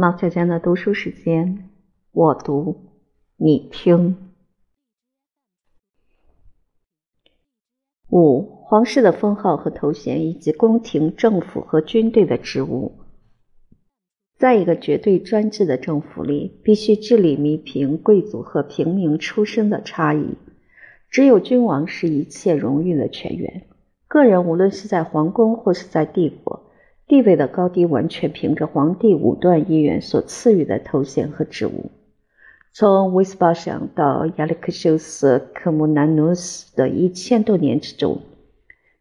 毛小娟的读书时间，我读，你听。五、皇室的封号和头衔，以及宫廷、政府和军队的职务。在一个绝对专制的政府里，必须治理弥平贵族和平民出身的差异。只有君王是一切荣誉的泉源。个人无论是在皇宫或是在帝国。地位的高低完全凭着皇帝武断意愿所赐予的头衔和职务。从威斯巴乡到亚历克修斯·科穆南努斯的一千多年之中，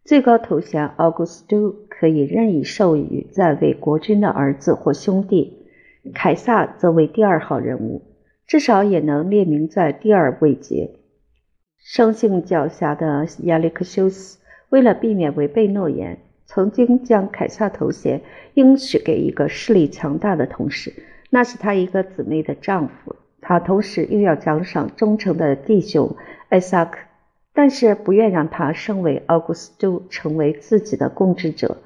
最高头衔奥古斯都可以任意授予在位国君的儿子或兄弟，凯撒则为第二号人物，至少也能列名在第二位阶。生性狡黠的亚历克修斯为了避免违背诺言。曾经将凯撒头衔应许给一个势力强大的同事，那是他一个姊妹的丈夫。他同时又要奖赏忠诚的弟兄艾萨克，但是不愿让他升为奥古斯都，成为自己的共治者。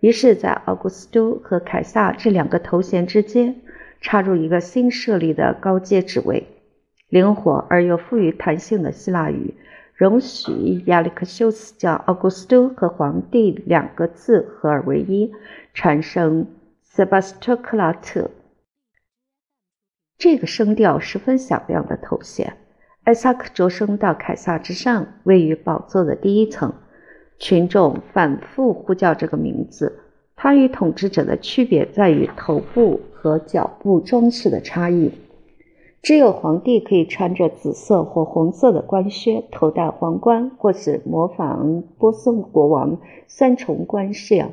于是，在奥古斯都和凯撒这两个头衔之间插入一个新设立的高阶职位——灵活而又富于弹性的希腊语。容许亚历克修斯将奥古斯都和皇帝两个字合二为一，产生塞巴斯托克拉特。这个声调十分响亮的头衔。艾萨克着升到凯撒之上，位于宝座的第一层。群众反复呼叫这个名字。他与统治者的区别在于头部和脚部装饰的差异。只有皇帝可以穿着紫色或红色的官靴，头戴皇冠，或是模仿波斯国王三重冠式样。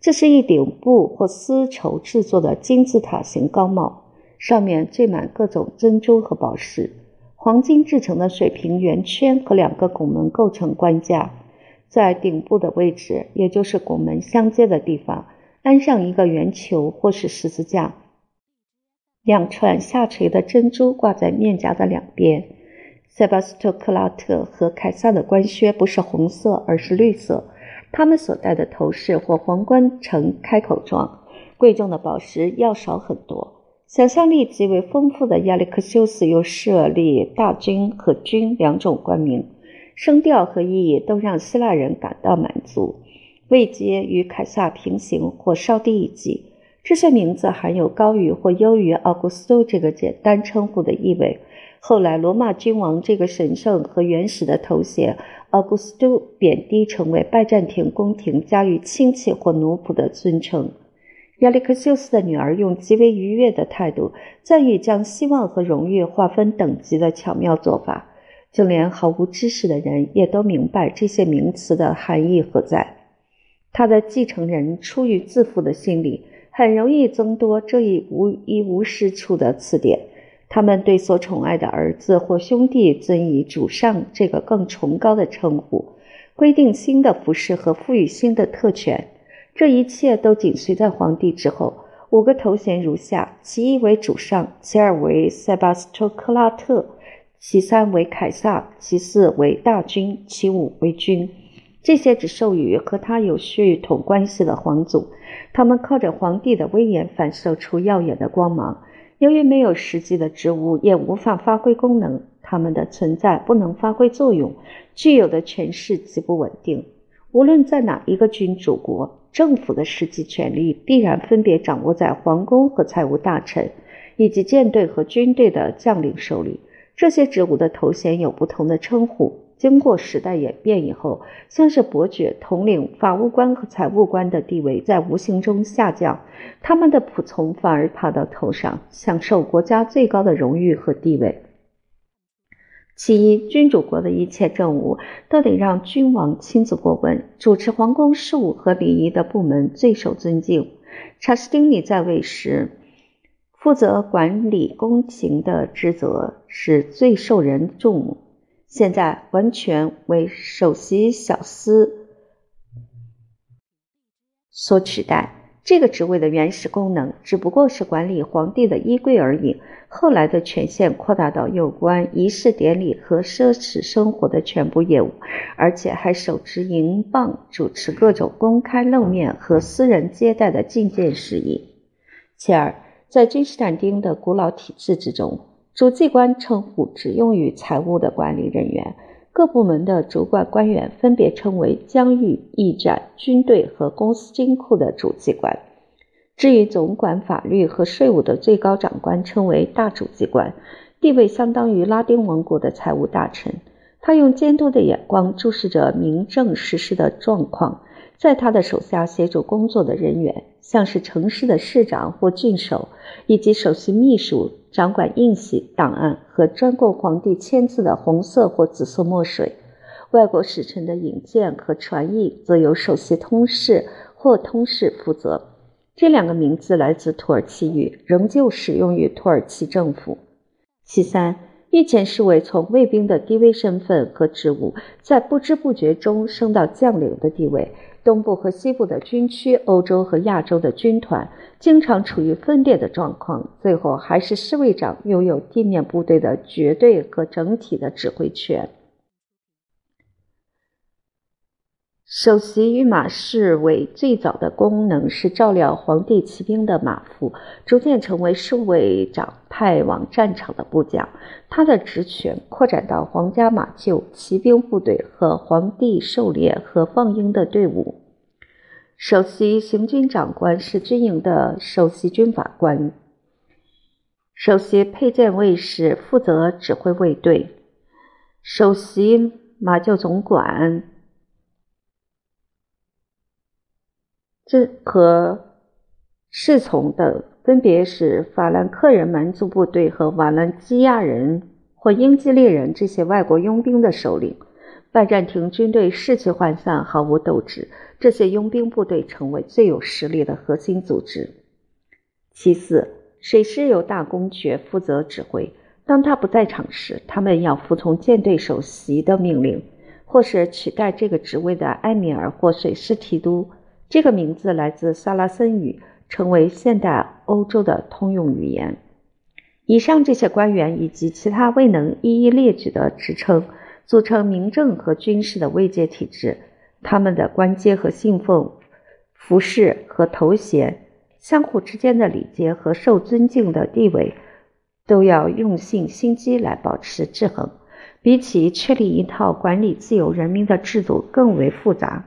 这是一顶布或丝绸制作的金字塔形高帽，上面缀满各种珍珠和宝石。黄金制成的水平圆圈和两个拱门构成冠架，在顶部的位置，也就是拱门相接的地方，安上一个圆球或是十字架。两串下垂的珍珠挂在面颊的两边。塞巴斯托克拉特和凯撒的官靴不是红色，而是绿色。他们所戴的头饰或皇冠呈开口状，贵重的宝石要少很多。想象力极为丰富的亚历克修斯又设立大军和军两种官名，声调和意义都让希腊人感到满足。位阶与凯撒平行或稍低一级。这些名字含有高于或优于奥古斯都这个简单称呼的意味。后来，罗马君王这个神圣和原始的头衔奥古斯都贬低，成为拜占庭宫廷加于亲戚或奴仆的尊称。亚历克修斯的女儿用极为愉悦的态度赞誉将希望和荣誉划分等级的巧妙做法，就连毫无知识的人也都明白这些名词的含义何在。他的继承人出于自负的心理。很容易增多这一无一无是处的词典。他们对所宠爱的儿子或兄弟尊以“主上”这个更崇高的称呼，规定新的服饰和赋予新的特权。这一切都紧随在皇帝之后。五个头衔如下：其一为主上，其二为塞巴斯托克拉特，其三为凯撒，其四为大君，其五为君。这些只授予和他有血统关系的皇族，他们靠着皇帝的威严反射出耀眼的光芒。由于没有实际的职务，也无法发挥功能，他们的存在不能发挥作用，具有的权势极不稳定。无论在哪一个君主国，政府的实际权力必然分别掌握在皇宫和财务大臣，以及舰队和军队的将领手里。这些职务的头衔有不同的称呼。经过时代演变以后，像是伯爵、统领、法务官和财务官的地位在无形中下降，他们的仆从反而爬到头上，享受国家最高的荣誉和地位。其一，君主国的一切政务都得让君王亲自过问，主持皇宫事务和礼仪的部门最受尊敬。查士丁尼在位时，负责管理宫廷的职责是最受人重目。现在完全为首席小司所取代。这个职位的原始功能只不过是管理皇帝的衣柜而已。后来的权限扩大到有关仪式典礼和奢侈生活的全部业务，而且还手持银棒，主持各种公开露面和私人接待的觐见事宜。其二，在君士坦丁的古老体制之中，主祭官称呼只用于财务的管理人员，各部门的主管官员分别称为疆域、驿站、军队和公司金库的主祭官。至于总管法律和税务的最高长官，称为大主祭官，地位相当于拉丁王国的财务大臣。他用监督的眼光注视着民政实施的状况。在他的手下协助工作的人员，像是城市的市长或郡守，以及首席秘书，掌管印玺、档案和专供皇帝签字的红色或紫色墨水。外国使臣的引荐和传译，则由首席通事或通事负责。这两个名字来自土耳其语，仍旧使用于土耳其政府。其三，御前侍卫从卫兵的低微身份和职务，在不知不觉中升到将领的地位。东部和西部的军区，欧洲和亚洲的军团，经常处于分裂的状况。最后，还是侍卫长拥有地面部队的绝对和整体的指挥权。首席御马侍卫最早的功能是照料皇帝骑兵的马夫，逐渐成为侍卫长派往战场的部将。他的职权扩展到皇家马厩、骑兵部队和皇帝狩猎和放鹰的队伍。首席行军长官是军营的首席军法官。首席佩剑卫士负责指挥卫队。首席马厩总管。这和侍从等分别是法兰克人蛮族部队和瓦兰基亚人或英吉利人这些外国佣兵的首领。拜占庭军队士气涣散，毫无斗志。这些佣兵部队成为最有实力的核心组织。其次，水师由大公爵负责指挥。当他不在场时，他们要服从舰队首席的命令，或是取代这个职位的埃米尔或水师提督。这个名字来自萨拉森语，成为现代欧洲的通用语言。以上这些官员以及其他未能一一列举的职称，组成民政和军事的位阶体制。他们的官阶和信奉、服饰和头衔、相互之间的礼节和受尊敬的地位，都要用尽心机来保持制衡。比起确立一套管理自由人民的制度更为复杂。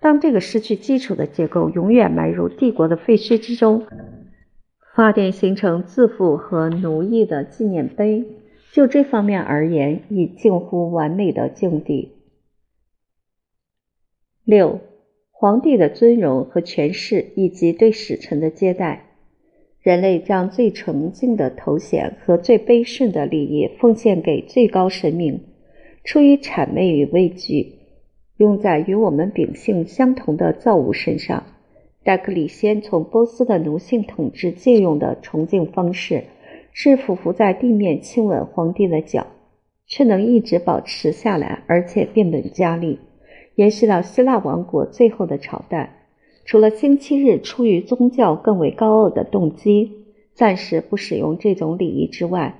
当这个失去基础的结构永远埋入帝国的废墟之中，发电形成自负和奴役的纪念碑，就这方面而言，已近乎完美的境地。六，皇帝的尊荣和权势，以及对使臣的接待，人类将最崇敬的头衔和最卑顺的礼仪奉献给最高神明，出于谄媚与畏惧。用在与我们秉性相同的造物身上。戴克里先从波斯的奴性统治借用的崇敬方式，是匍匐在地面亲吻皇帝的脚，却能一直保持下来，而且变本加厉，延续到希腊王国最后的朝代。除了星期日出于宗教更为高傲的动机，暂时不使用这种礼仪之外，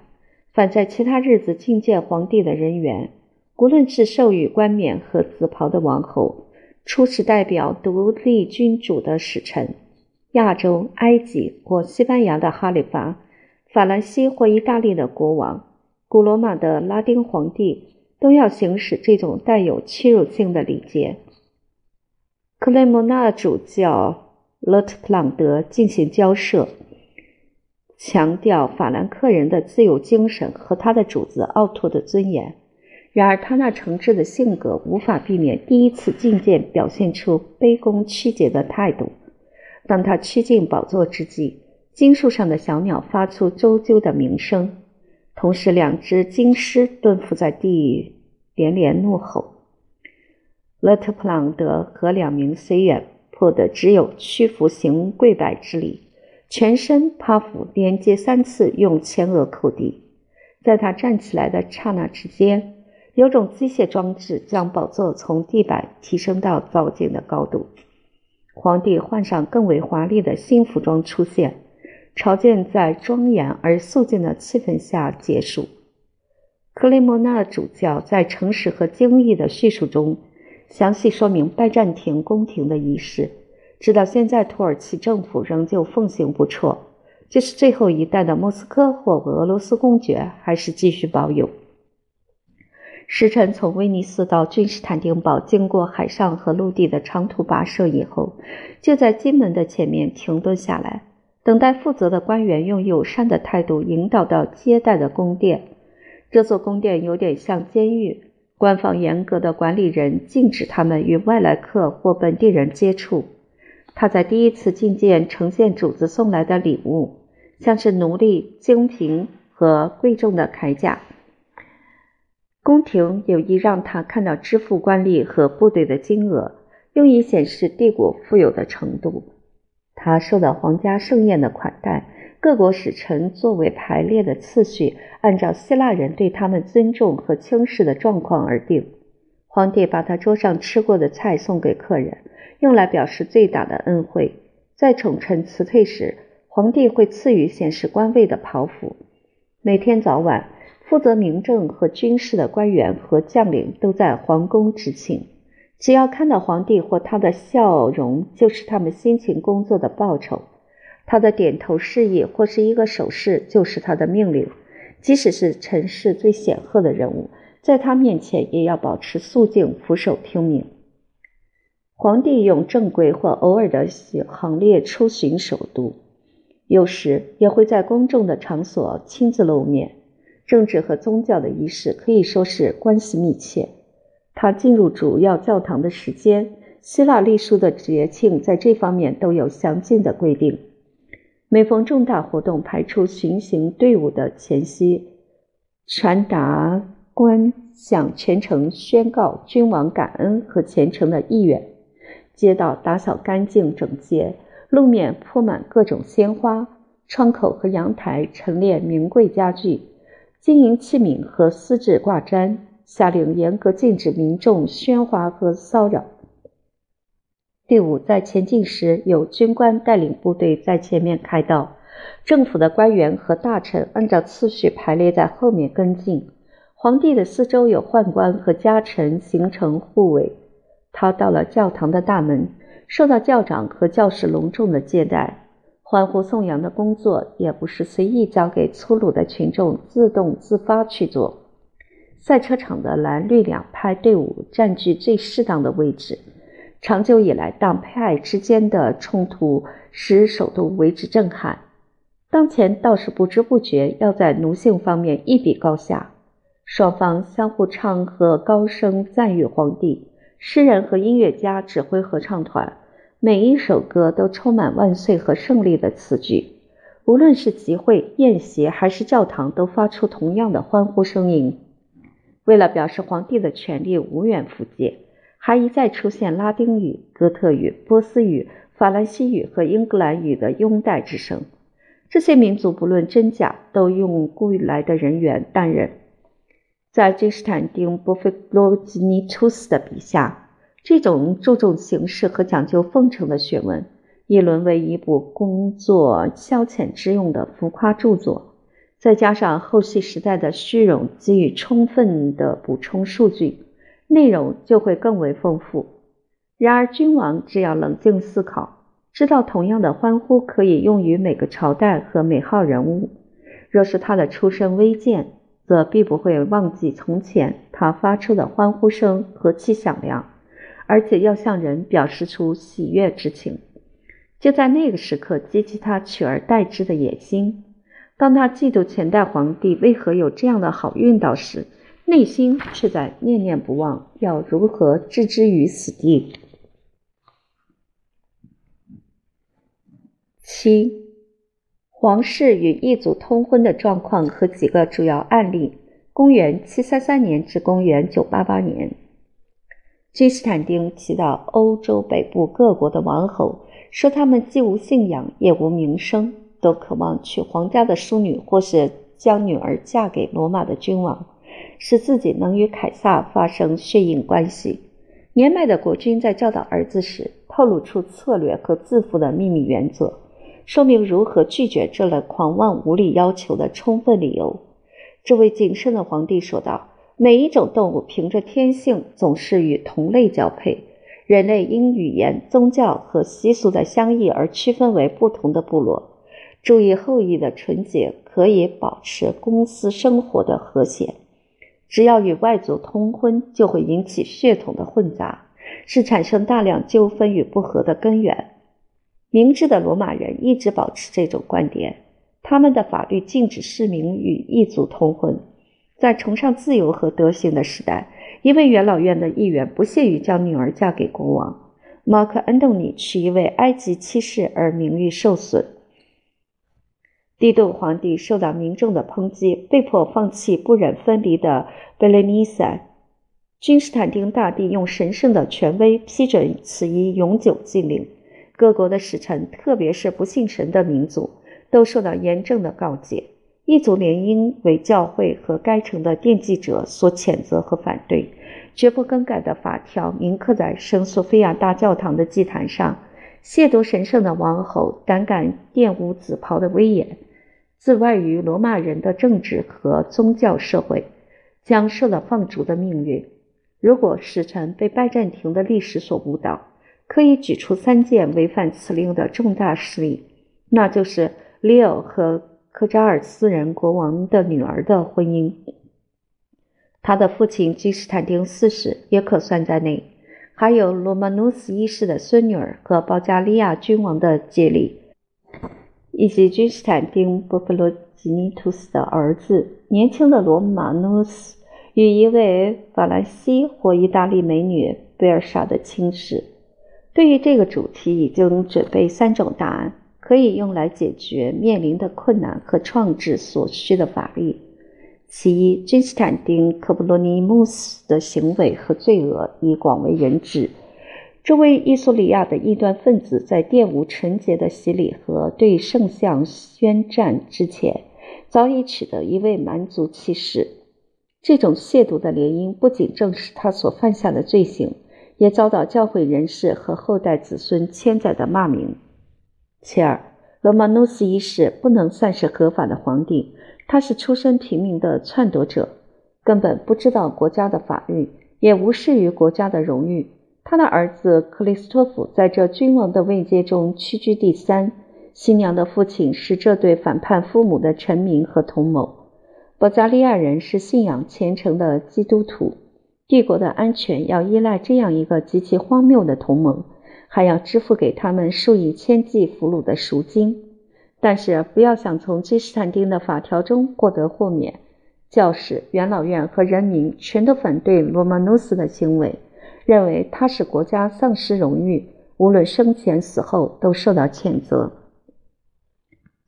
反在其他日子觐见皇帝的人员。无论是授予冠冕和紫袍的王侯，出使代表独立君主的使臣，亚洲、埃及或西班牙的哈里发，法兰西或意大利的国王，古罗马的拉丁皇帝，都要行使这种带有屈辱性的礼节。克雷莫纳主教勒特朗德进行交涉，强调法兰克人的自由精神和他的主子奥托的尊严。然而，他那诚挚的性格无法避免第一次觐见表现出卑躬屈节的态度。当他趋近宝座之际，金树上的小鸟发出啾啾的鸣声，同时两只金狮蹲伏在地，连连怒吼。勒特普朗德和两名随员迫得只有屈服行跪拜之礼，全身趴伏，连接三次用前额叩地。在他站起来的刹那之间。有种机械装置将宝座从地板提升到造景的高度。皇帝换上更为华丽的新服装出现，朝见在庄严而肃静的气氛下结束。克雷莫纳主教在诚实和精益的叙述中，详细说明拜占庭宫廷的仪式。直到现在，土耳其政府仍旧奉行不辍。这是最后一代的莫斯科或俄罗斯公爵，还是继续保有？使臣从威尼斯到君士坦丁堡，经过海上和陆地的长途跋涉以后，就在金门的前面停顿下来，等待负责的官员用友善的态度引导到接待的宫殿。这座宫殿有点像监狱，官方严格的管理人禁止他们与外来客或本地人接触。他在第一次觐见呈现主子送来的礼物，像是奴隶、精品和贵重的铠甲。宫廷有意让他看到支付官吏和部队的金额，用以显示帝国富有的程度。他受到皇家盛宴的款待，各国使臣座位排列的次序按照希腊人对他们尊重和轻视的状况而定。皇帝把他桌上吃过的菜送给客人，用来表示最大的恩惠。在宠臣辞退时，皇帝会赐予显示官位的袍服。每天早晚。负责民政和军事的官员和将领都在皇宫执勤。只要看到皇帝或他的笑容，就是他们辛勤工作的报酬。他的点头示意或是一个手势，就是他的命令。即使是尘世最显赫的人物，在他面前也要保持肃静，俯首听命。皇帝用正规或偶尔的行列出巡首都，有时也会在公众的场所亲自露面。政治和宗教的仪式可以说是关系密切。他进入主要教堂的时间，希腊历书的节庆在这方面都有详尽的规定。每逢重大活动排出巡行队伍的前夕，传达官向全城宣告君王感恩和虔诚的意愿。街道打扫干净整洁，路面铺满各种鲜花，窗口和阳台陈列名贵家具。金银器皿和丝质挂毡，下令严格禁止民众喧哗和骚扰。第五在前进时，有军官带领部队在前面开道，政府的官员和大臣按照次序排列在后面跟进。皇帝的四周有宦官和家臣形成护卫。他到了教堂的大门，受到教长和教士隆重的接待。欢呼颂扬的工作也不是随意交给粗鲁的群众自动自发去做。赛车场的蓝绿两派队伍占据最适当的位置。长久以来，党派之间的冲突使首都为之震撼。当前倒是不知不觉要在奴性方面一比高下。双方相互唱和高声赞誉皇帝，诗人和音乐家指挥合唱团。每一首歌都充满万岁和胜利的词句，无论是集会、宴席还是教堂，都发出同样的欢呼声音。为了表示皇帝的权力无远弗届，还一再出现拉丁语、哥特语、波斯语、法兰西语和英格兰语的拥戴之声。这些民族不论真假，都用雇来的人员担任。在君士坦丁·波菲罗吉尼图斯的笔下。这种注重形式和讲究奉承的学问，已沦为一部工作消遣之用的浮夸著作。再加上后续时代的虚荣给予充分的补充数据，内容就会更为丰富。然而，君王只要冷静思考，知道同样的欢呼可以用于每个朝代和每号人物。若是他的出身微贱，则必不会忘记从前他发出的欢呼声何其响亮。而且要向人表示出喜悦之情，就在那个时刻激起他取而代之的野心。当他嫉妒前代皇帝为何有这样的好运道时，内心却在念念不忘要如何置之于死地。七，皇室与异族通婚的状况和几个主要案例：公元七三三年至公元九八八年。君士坦丁祈祷欧洲北部各国的王侯，说他们既无信仰也无名声，都渴望娶皇家的淑女，或是将女儿嫁给罗马的君王，使自己能与凯撒发生血缘关系。年迈的国君在教导儿子时，透露出策略和自负的秘密原则，说明如何拒绝这类狂妄无理要求的充分理由。这位谨慎的皇帝说道。每一种动物凭着天性总是与同类交配，人类因语言、宗教和习俗的相异而区分为不同的部落。注意后裔的纯洁，可以保持公司生活的和谐。只要与外族通婚，就会引起血统的混杂，是产生大量纠纷与不和的根源。明智的罗马人一直保持这种观点，他们的法律禁止市民与异族通婚。在崇尚自由和德行的时代，一位元老院的议员不屑于将女儿嫁给国王。马克·安东尼是一位埃及骑士而名誉受损。帝窦皇帝受到民众的抨击，被迫放弃不忍分离的贝雷尼塞。君士坦丁大帝用神圣的权威批准此一永久禁令。各国的使臣，特别是不信神的民族，都受到严正的告诫。异族联姻为教会和该城的奠基者所谴责和反对。绝不更改的法条铭刻在圣索菲亚大教堂的祭坛上。亵渎神圣的王后，胆敢玷污紫袍的威严。自外于罗马人的政治和宗教社会，将受了放逐的命运。如果使臣被拜占庭的历史所误导，可以举出三件违反此令的重大事例，那就是利奥和科扎尔斯人国王的女儿的婚姻，他的父亲君士坦丁四世也可算在内，还有罗曼努斯一世的孙女儿和保加利亚君王的接力。以及君士坦丁·波弗罗吉尼图斯的儿子，年轻的罗马努斯与一位法兰西或意大利美女贝尔莎的亲事。对于这个主题，已经准备三种答案，可以用来解决面临的困难和创制所需的法律。其一，君士坦丁·科布罗尼穆斯的行为和罪恶已广为人知。这位伊索里亚的异端分子在玷污纯洁的洗礼和对圣像宣战之前，早已取得一位蛮族骑士。这种亵渎的联姻不仅证实他所犯下的罪行，也遭到教会人士和后代子孙千载的骂名。其二，罗马努斯一世不能算是合法的皇帝，他是出身平民的篡夺者，根本不知道国家的法律，也无视于国家的荣誉。他的儿子克里斯托弗在这君王的位阶中屈居第三。新娘的父亲是这对反叛父母的臣民和同谋。保加利亚人是信仰虔诚的基督徒。帝国的安全要依赖这样一个极其荒谬的同盟，还要支付给他们数以千计俘虏的赎金。但是不要想从君士坦丁的法条中获得豁免。教士、元老院和人民全都反对罗曼努斯的行为。认为他使国家丧失荣誉，无论生前死后都受到谴责。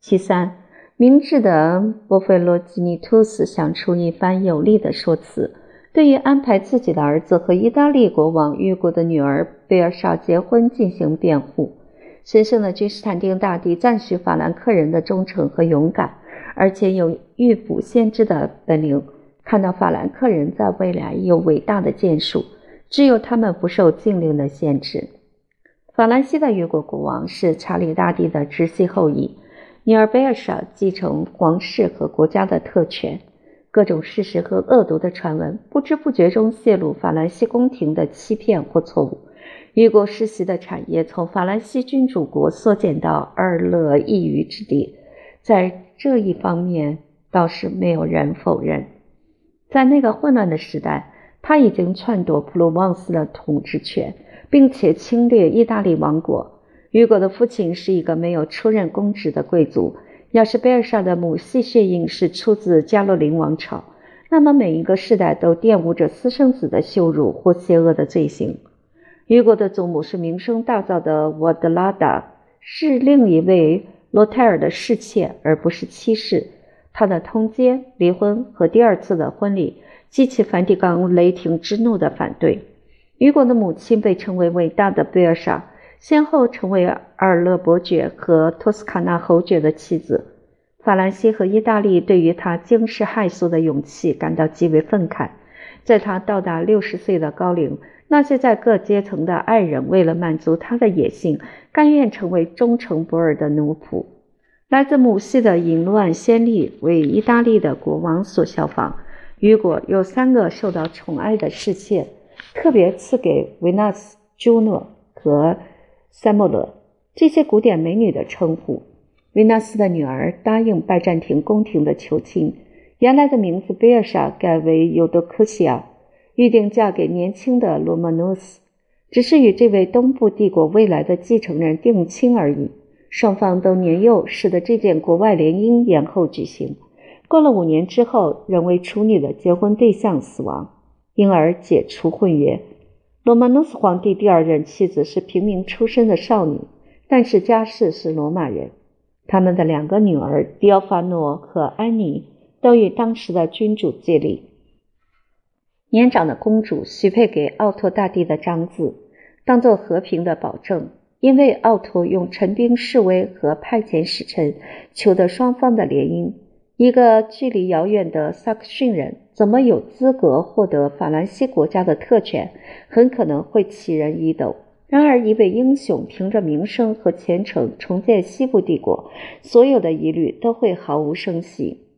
其三，明智的波菲罗吉尼图斯想出一番有力的说辞，对于安排自己的儿子和意大利国王预国的女儿贝尔莎结婚进行辩护。神圣的君士坦丁大帝赞许法兰克人的忠诚和勇敢，而且有预卜先知的本领，看到法兰克人在未来有伟大的建树。只有他们不受禁令的限制。法兰西的越国国王是查理大帝的直系后裔，尼尔贝尔莎继承皇室和国家的特权。各种事实和恶毒的传闻不知不觉中泄露法兰西宫廷的欺骗或错误。越国世袭的产业从法兰西君主国缩减到二乐一隅之地，在这一方面倒是没有人否认。在那个混乱的时代。他已经篡夺普罗旺斯的统治权，并且侵略意大利王国。雨果的父亲是一个没有出任公职的贵族。要是贝尔莎的母系血印是出自加洛林王朝，那么每一个世代都玷污着私生子的羞辱或邪恶的罪行。雨果的祖母是名声大噪的沃德拉达，是另一位洛泰尔的侍妾，而不是妻室。他的通奸、离婚和第二次的婚礼。激起梵蒂冈雷霆之怒的反对。雨果的母亲被称为伟大的贝尔莎，先后成为阿尔勒伯爵和托斯卡纳侯爵的妻子。法兰西和意大利对于他惊世骇俗的勇气感到极为愤慨。在他到达六十岁的高龄，那些在各阶层的爱人为了满足他的野性，甘愿成为忠诚不二的奴仆。来自母系的淫乱先例为意大利的国王所效仿。雨果有三个受到宠爱的侍妾，特别赐给维纳斯、朱诺和塞莫勒这些古典美女的称呼。维纳斯的女儿答应拜占庭宫廷的求亲，原来的名字贝尔莎改为尤多克西亚，预定嫁给年轻的罗曼诺斯，只是与这位东部帝国未来的继承人定亲而已。双方都年幼，使得这件国外联姻延后举行。过了五年之后，仍为处女的结婚对象死亡，因而解除婚约。罗曼诺斯皇帝第二任妻子是平民出身的少女，但是家世是罗马人。他们的两个女儿迪奥法诺和安妮都与当时的君主接力。年长的公主许配给奥托大帝的长子，当做和平的保证，因为奥托用陈兵示威和派遣使臣，求得双方的联姻。一个距离遥远的萨克逊人怎么有资格获得法兰西国家的特权？很可能会起人疑窦。然而，一位英雄凭着名声和虔诚重建西部帝国，所有的疑虑都会毫无声息。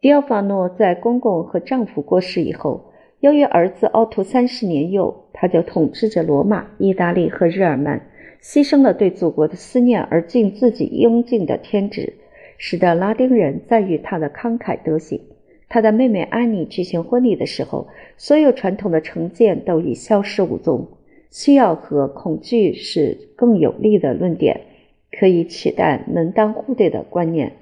迪奥法诺在公公和丈夫过世以后，由于儿子奥图三十年幼，他就统治着罗马、意大利和日耳曼，牺牲了对祖国的思念而尽自己应尽的天职。使得拉丁人赞誉他的慷慨德行。他的妹妹安妮举行婚礼的时候，所有传统的成见都已消失无踪。需要和恐惧是更有力的论点，可以取代门当户对的观念。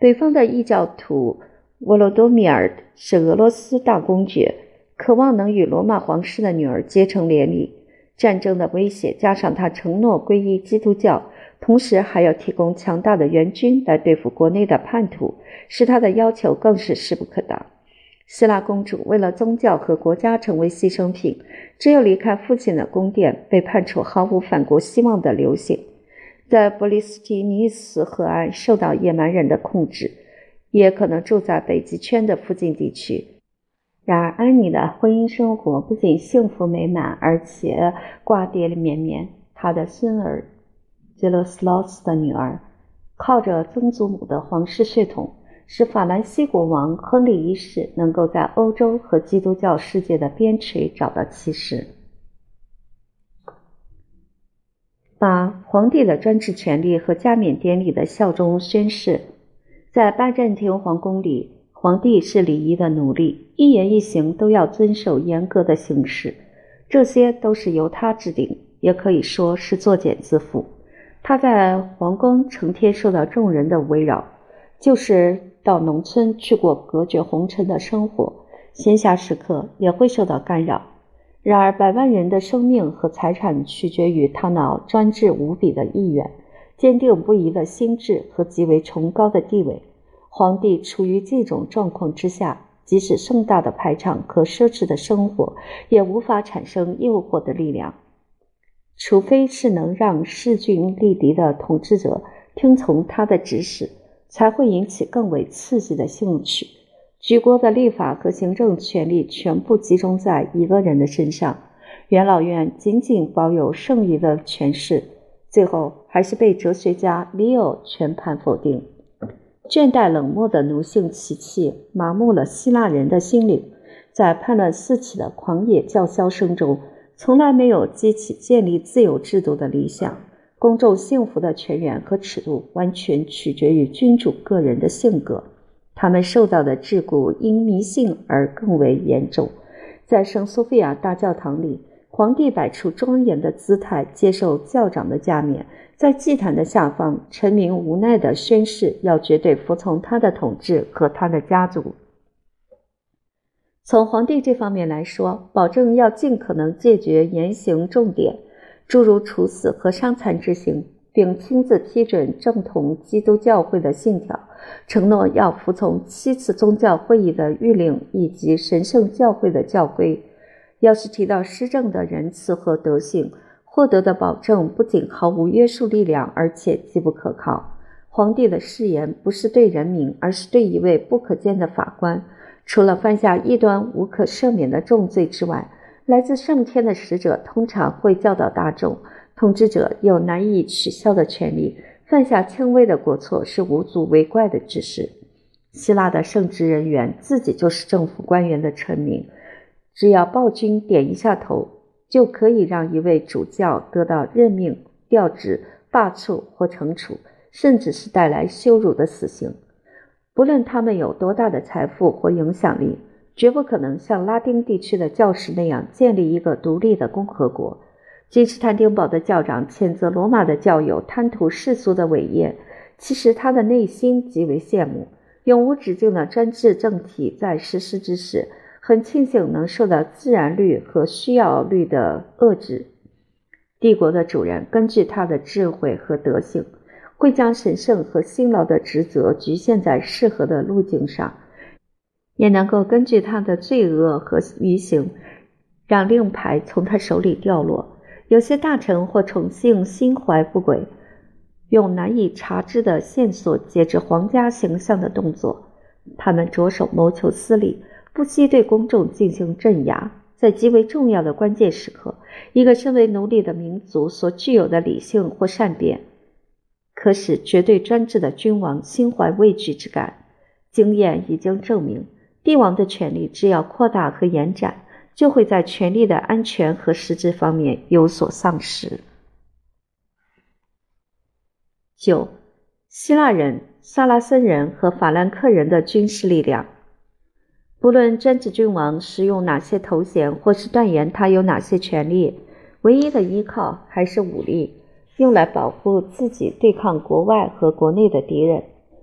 北方的异教徒沃罗多米尔是俄罗斯大公爵，渴望能与罗马皇室的女儿结成连理。战争的威胁加上他承诺皈依基督教。同时还要提供强大的援军来对付国内的叛徒，使他的要求更是势不可挡。希腊公主为了宗教和国家成为牺牲品，只有离开父亲的宫殿，被判处毫无反国希望的流刑，在布里斯提尼斯河岸受到野蛮人的控制，也可能住在北极圈的附近地区。然而，安妮的婚姻生活不仅幸福美满，而且瓜瓞绵绵。她的孙儿。杰勒斯劳斯的女儿，靠着曾祖母的皇室血统，使法兰西国王亨利一世能够在欧洲和基督教世界的边陲找到起始。八、皇帝的专制权力和加冕典礼的效忠宣誓。在拜占庭皇宫里，皇帝是礼仪的奴隶，一言一行都要遵守严格的形式，这些都是由他制定，也可以说是作茧自缚。他在皇宫成天受到众人的围绕，就是到农村去过隔绝红尘的生活，闲暇时刻也会受到干扰。然而，百万人的生命和财产取决于他那专制无比的意愿、坚定不移的心智和极为崇高的地位。皇帝处于这种状况之下，即使盛大的排场和奢侈的生活，也无法产生诱惑的力量。除非是能让势均力敌的统治者听从他的指使，才会引起更为刺激的兴趣。举国的立法和行政权力全部集中在一个人的身上，元老院仅仅保有剩余的权势，最后还是被哲学家里奥全盘否定。倦怠冷漠的奴性习气麻木了希腊人的心灵，在叛乱四起的狂野叫嚣声中。从来没有激起建立自由制度的理想。公众幸福的泉源和尺度完全取决于君主个人的性格。他们受到的桎梏因迷信而更为严重。在圣苏菲亚大教堂里，皇帝摆出庄严的姿态接受教长的加冕，在祭坛的下方，臣民无奈地宣誓要绝对服从他的统治和他的家族。从皇帝这方面来说，保证要尽可能戒绝严刑重典，诸如处死和伤残之刑，并亲自批准正统基督教会的信条，承诺要服从七次宗教会议的谕令以及神圣教会的教规。要是提到施政的仁慈和德性，获得的保证不仅毫无约束力量，而且极不可靠。皇帝的誓言不是对人民，而是对一位不可见的法官。除了犯下异端无可赦免的重罪之外，来自上天的使者通常会教导大众，统治者有难以取消的权利，犯下轻微的过错是无足为怪的之事。希腊的圣职人员自己就是政府官员的臣民，只要暴君点一下头，就可以让一位主教得到任命、调职、罢黜或惩处，甚至是带来羞辱的死刑。不论他们有多大的财富或影响力，绝不可能像拉丁地区的教士那样建立一个独立的共和国。君士坦丁堡的教长谴责罗马的教友贪图世俗的伟业，其实他的内心极为羡慕永无止境的专制政体在实施之时，很庆幸能受到自然律和需要律的遏制。帝国的主人根据他的智慧和德性，会将神圣和辛劳的职责局限在适合的路径上，也能够根据他的罪恶和愚行，让令牌从他手里掉落。有些大臣或宠幸心怀不轨，用难以查知的线索截制皇家形象的动作。他们着手谋求私利，不惜对公众进行镇压。在极为重要的关键时刻，一个身为奴隶的民族所具有的理性或善变，可使绝对专制的君王心怀畏惧之感。经验已经证明，帝王的权力只要扩大和延展。就会在权力的安全和实质方面有所丧失。九，希腊人、萨拉森人和法兰克人的军事力量。不论专制君王使用哪些头衔，或是断言他有哪些权利，唯一的依靠还是武力，用来保护自己，对抗国外和国内的敌人。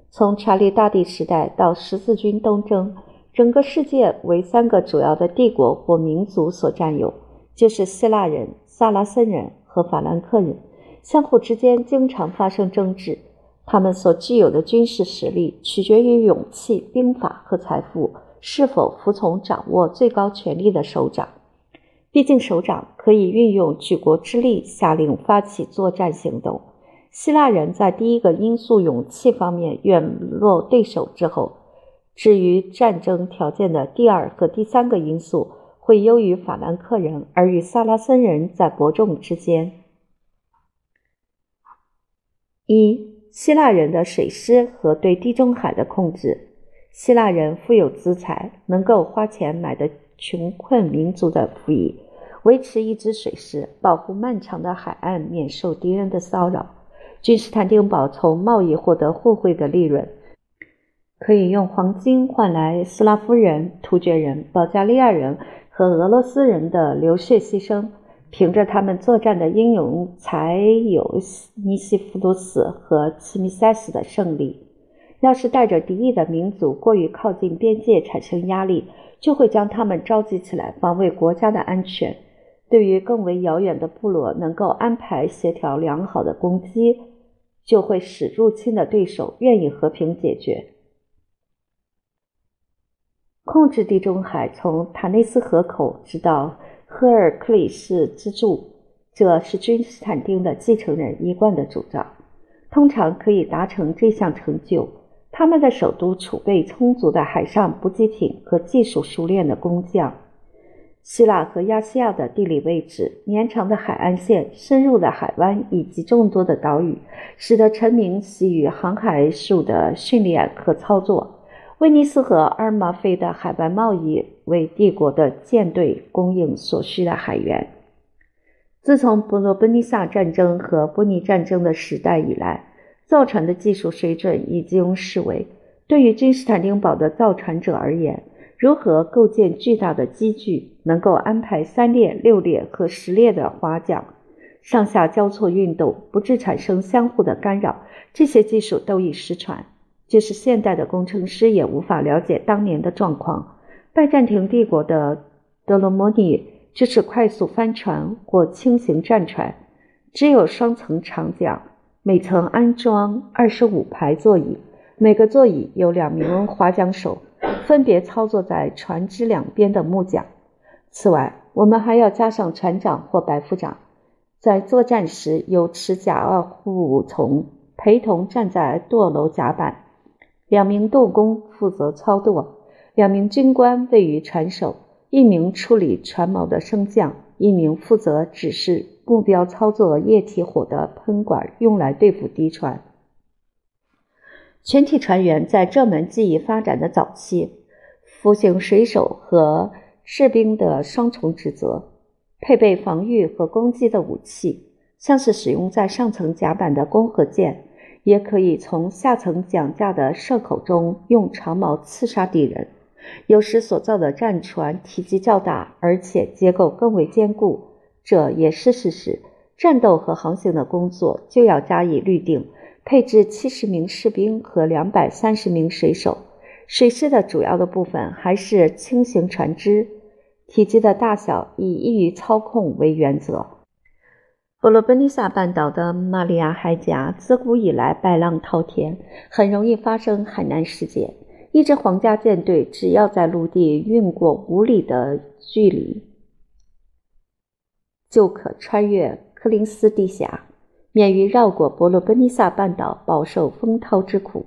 从查理大帝时代到十字军东征。整个世界为三个主要的帝国或民族所占有，就是希腊人、萨拉森人和法兰克人，相互之间经常发生争执。他们所具有的军事实力取决于勇气、兵法和财富是否服从掌握最高权力的首长。毕竟，首长可以运用举国之力下令发起作战行动。希腊人在第一个因素勇气方面远落对手之后。至于战争条件的第二和第三个因素会优于法兰克人，而与萨拉森人在伯仲之间。一、希腊人的水师和对地中海的控制。希腊人富有资财，能够花钱买的穷困民族的服役，维持一支水师，保护漫长的海岸免受敌人的骚扰。君士坦丁堡从贸易获得互惠的利润。可以用黄金换来斯拉夫人、突厥人、保加利亚人和俄罗斯人的流血牺牲，凭着他们作战的英勇，才有尼西弗鲁斯和齐米塞斯的胜利。要是带着敌意的民族过于靠近边界，产生压力，就会将他们召集起来防卫国家的安全。对于更为遥远的部落，能够安排协调良好的攻击，就会使入侵的对手愿意和平解决。控制地中海从塔内斯河口直到赫尔克里斯之柱，这是君士坦丁的继承人一贯的主张。通常可以达成这项成就，他们在首都储备充足的海上补给艇和技术熟练的工匠。希腊和亚细亚的地理位置、绵长的海岸线、深入的海湾以及众多的岛屿，使得臣民习于航海术的训练和操作。威尼斯和阿尔马菲的海外贸易为帝国的舰队供应所需的海员。自从伯罗奔尼撒战争和波尼战争的时代以来，造船的技术水准已经视为对于君士坦丁堡的造船者而言，如何构建巨大的机具，能够安排三列、六列和十列的划桨，上下交错运动，不致产生相互的干扰，这些技术都已失传。就是现代的工程师也无法了解当年的状况。拜占庭帝国的德罗摩尼支持快速帆船或轻型战船，只有双层长桨，每层安装二十五排座椅，每个座椅有两名划桨手，分别操作在船只两边的木桨。此外，我们还要加上船长或白副长，在作战时有持甲二护从陪同站在舵楼甲板。两名舵工负责操舵，两名军官位于船首，一名处理船锚的升降，一名负责指示目标操作液体火的喷管，用来对付敌船。全体船员在这门技艺发展的早期，服行水手和士兵的双重职责，配备防御和攻击的武器，像是使用在上层甲板的弓和箭。也可以从下层桨架的射口中用长矛刺杀敌人。有时所造的战船体积较大，而且结构更为坚固，这也是事实。战斗和航行的工作就要加以律定，配置七十名士兵和两百三十名水手。水师的主要的部分还是轻型船只，体积的大小以易于操控为原则。伯罗奔尼撒半岛的马里亚海峡自古以来白浪滔天，很容易发生海难事件。一支皇家舰队只要在陆地运过五里的距离，就可穿越科林斯地峡，免于绕过伯罗奔尼撒半岛，饱受风涛之苦。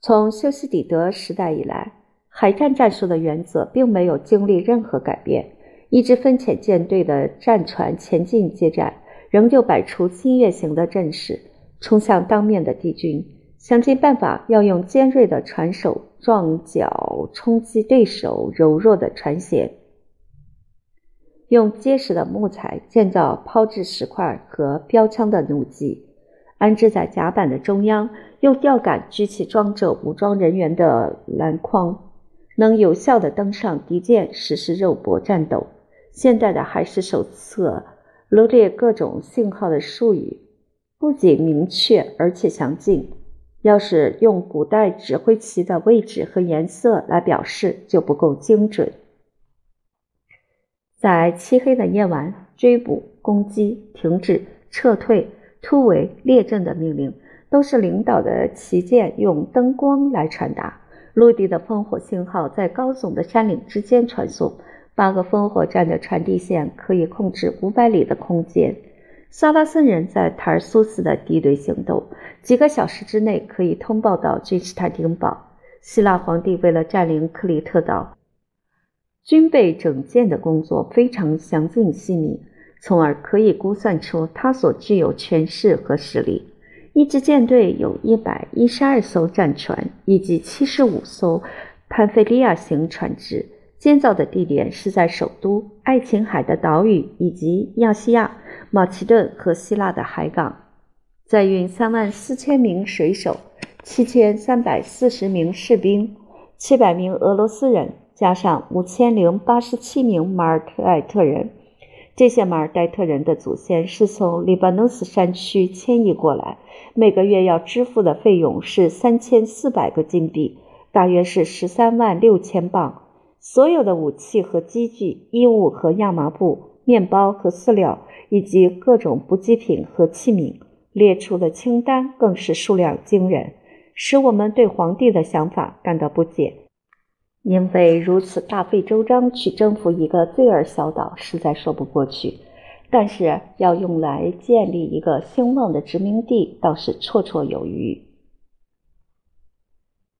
从修昔底德时代以来，海战战术的原则并没有经历任何改变。一支分遣舰队的战船前进接战，仍旧摆出新月形的阵势，冲向当面的敌军，想尽办法要用尖锐的船首撞角冲击对手柔弱的船舷，用结实的木材建造抛掷石块和标枪的弩机。安置在甲板的中央，用吊杆举起装着武装人员的篮筐，能有效地登上敌舰实施肉搏战斗。现代的海事手册罗列各种信号的术语，不仅明确而且详尽。要是用古代指挥旗的位置和颜色来表示，就不够精准。在漆黑的夜晚，追捕、攻击、停止、撤退。突围列阵的命令都是领导的旗舰用灯光来传达。陆地的烽火信号在高耸的山岭之间传送。八个烽火站的传递线可以控制五百里的空间。萨拉森人在塔尔苏斯的敌对行动，几个小时之内可以通报到君士坦丁堡。希腊皇帝为了占领克里特岛，军备整建的工作非常详尽细密。从而可以估算出他所具有权势和实力。一支舰队有一百一十二艘战船以及七十五艘潘菲利亚型船只，建造的地点是在首都爱琴海的岛屿以及亚细亚、马其顿和希腊的海港。载运三万四千名水手、七千三百四十名士兵、七百名俄罗斯人，加上五千零八十七名马尔代特人。这些马尔代特人的祖先是从黎巴嫩斯山区迁移过来，每个月要支付的费用是三千四百个金币，大约是十三万六千镑。所有的武器和机具、衣物和亚麻布、面包和饲料，以及各种补给品和器皿，列出的清单更是数量惊人，使我们对皇帝的想法感到不解。因为如此大费周章去征服一个罪尔小岛，实在说不过去。但是要用来建立一个兴旺的殖民地，倒是绰绰有余。